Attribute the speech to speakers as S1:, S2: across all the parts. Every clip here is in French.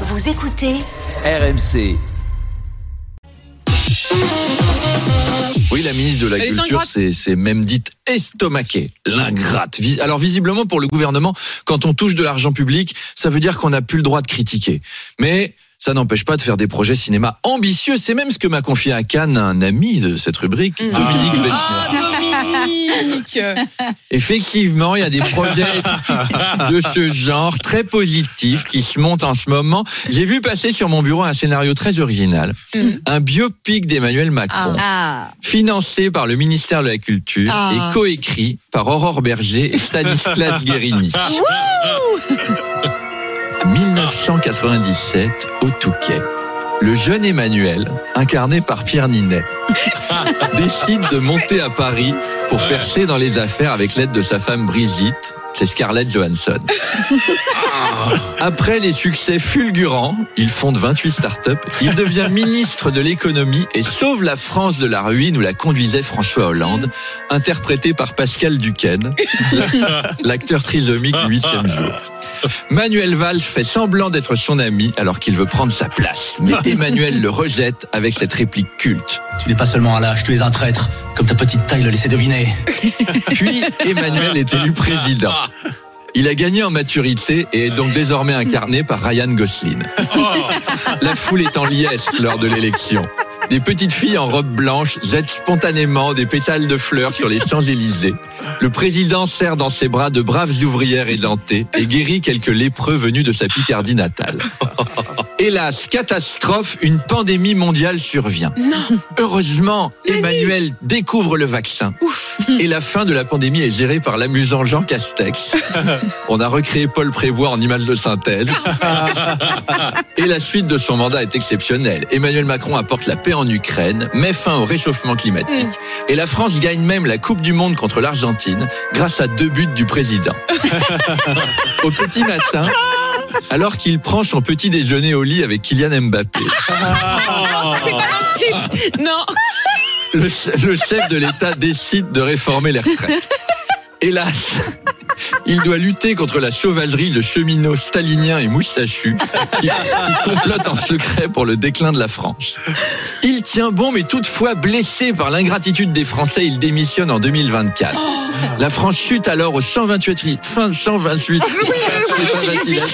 S1: Vous écoutez
S2: RMC.
S3: Oui, la ministre de la
S4: Elle
S3: Culture c'est même dite estomaquée, l'ingrate. Alors visiblement pour le gouvernement, quand on touche de l'argent public, ça veut dire qu'on n'a plus le droit de critiquer. Mais ça n'empêche pas de faire des projets cinéma ambitieux. C'est même ce que m'a confié à Cannes un ami de cette rubrique, Dominique Besnier.
S4: Ah, Dominique
S3: Effectivement, il y a des projets de ce genre très positifs qui se montent en ce moment. J'ai vu passer sur mon bureau un scénario très original, un biopic d'Emmanuel Macron,
S5: Ah,
S3: financé par le ministère de la Culture
S4: Ah.
S3: et coécrit par Aurore Berger et Stanislas Guérini. 1997 au Touquet. Le jeune Emmanuel, incarné par Pierre Ninet, décide de monter à Paris pour percer dans les affaires avec l'aide de sa femme Brigitte, c'est Scarlett Johansson. Après les succès fulgurants, il fonde 28 startups, il devient ministre de l'économie et sauve la France de la ruine où la conduisait François Hollande, interprété par Pascal Duquesne, l'acteur trisomique du huitième jour. Manuel Valls fait semblant d'être son ami alors qu'il veut prendre sa place. Mais Emmanuel le rejette avec cette réplique culte.
S6: Tu n'es pas seulement un lâche, tu es un traître, comme ta petite taille le laissait deviner.
S3: Puis Emmanuel est élu président. Il a gagné en maturité et est donc désormais incarné par Ryan Gosling. La foule est en liesse lors de l'élection. Des petites filles en robe blanche jettent spontanément des pétales de fleurs sur les Champs-Élysées. Le président serre dans ses bras de braves ouvrières édentées et guérit quelques lépreux venus de sa Picardie natale. Hélas, catastrophe, une pandémie mondiale survient. Heureusement, Emmanuel découvre le vaccin. Et la fin de la pandémie est gérée par l'amusant Jean Castex. On a recréé Paul Prévost en image de synthèse. Et la suite de son mandat est exceptionnelle. Emmanuel Macron apporte la paix en Ukraine, met fin au réchauffement climatique. Et la France gagne même la Coupe du Monde contre l'Argentine grâce à deux buts du président. Au petit matin, alors qu'il prend son petit déjeuner au lit avec Kylian Mbappé.
S4: Non
S3: le, le chef de l'État décide de réformer les retraites. Hélas, il doit lutter contre la sauvagerie de cheminots staliniens et moustachus qui, qui complotent en secret pour le déclin de la France. Il tient bon, mais toutefois blessé par l'ingratitude des Français, il démissionne en 2024. La France chute alors au 128, fin 128, c'est pas facile à dire.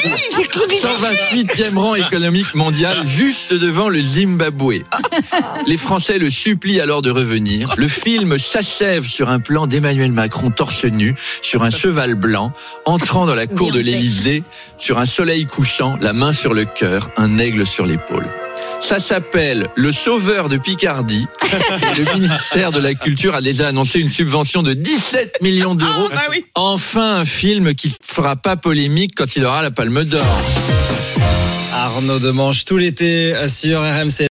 S3: 128e rang économique mondial, juste devant le Zimbabwe. Les Français le supplient alors de revenir. Le film s'achève sur un plan d'Emmanuel Macron torse nu, sur un cheval blanc, entrant dans la cour de l'Élysée, sur un soleil couchant, la main sur le cœur, un aigle sur l'épaule. Ça s'appelle Le Sauveur de Picardie. Et le ministère de la Culture a déjà annoncé une subvention de 17 millions d'euros.
S4: Ah, bah oui.
S3: Enfin, un film qui fera pas polémique quand il aura la Palme d'Or.
S7: Arnaud Demanche tout l'été sur RMC.